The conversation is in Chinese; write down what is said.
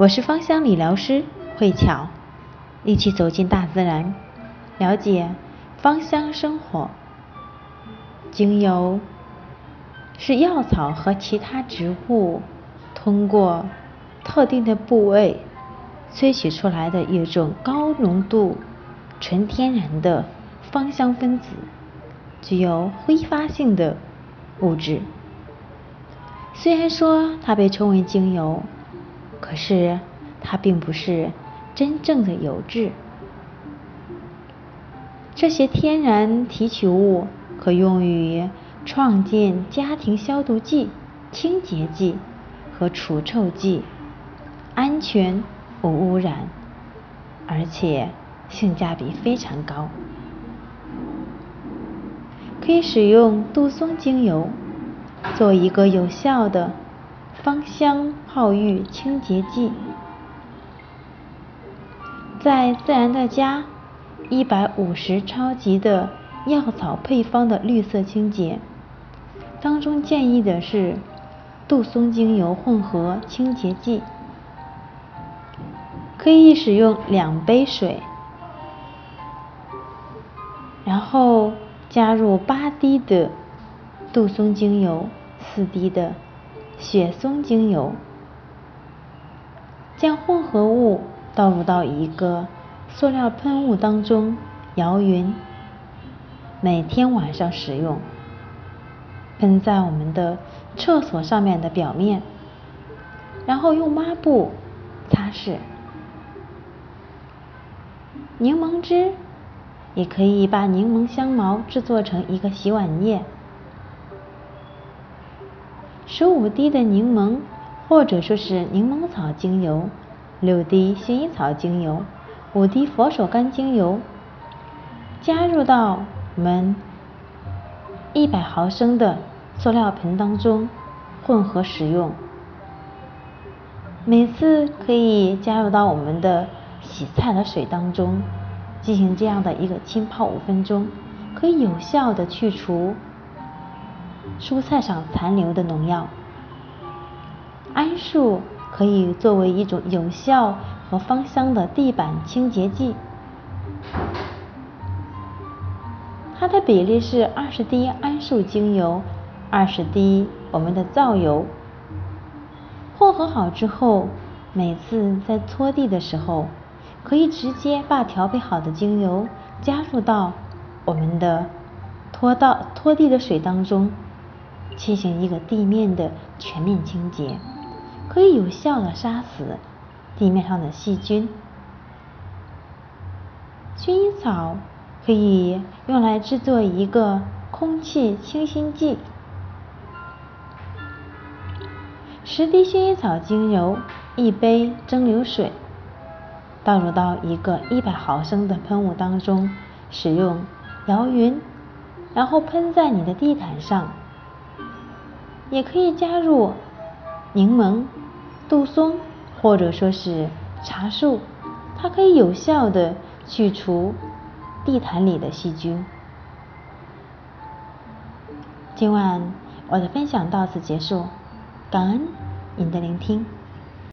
我是芳香理疗师慧巧，一起走进大自然，了解芳香生活。精油是药草和其他植物通过特定的部位萃取出来的一种高浓度、纯天然的芳香分子，具有挥发性的物质。虽然说它被称为精油，可是它并不是真正的油质。这些天然提取物可用于创建家庭消毒剂、清洁剂和除臭剂，安全无污染，而且性价比非常高。可以使用杜松精油。做一个有效的芳香泡浴清洁剂，在自然的家一百五十超级的药草配方的绿色清洁当中，建议的是杜松精油混合清洁剂，可以使用两杯水，然后加入八滴的。杜松精油四滴的雪松精油，将混合物倒入到一个塑料喷雾当中，摇匀。每天晚上使用，喷在我们的厕所上面的表面，然后用抹布擦拭。柠檬汁也可以把柠檬香茅制作成一个洗碗液。十五滴的柠檬，或者说是柠檬草精油，六滴薰衣草精油，五滴佛手柑精油，加入到我们一百毫升的塑料盆当中，混合使用。每次可以加入到我们的洗菜的水当中，进行这样的一个浸泡五分钟，可以有效的去除。蔬菜上残留的农药，桉树可以作为一种有效和芳香的地板清洁剂。它的比例是二十滴桉树精油，二十滴我们的皂油。混合好之后，每次在拖地的时候，可以直接把调配好的精油加入到我们的拖到拖地的水当中。进行一个地面的全面清洁，可以有效的杀死地面上的细菌。薰衣草可以用来制作一个空气清新剂。十滴薰衣草精油，一杯蒸馏水，倒入到一个一百毫升的喷雾当中，使用摇匀，然后喷在你的地毯上。也可以加入柠檬、杜松，或者说是茶树，它可以有效的去除地毯里的细菌。今晚我的分享到此结束，感恩您的聆听。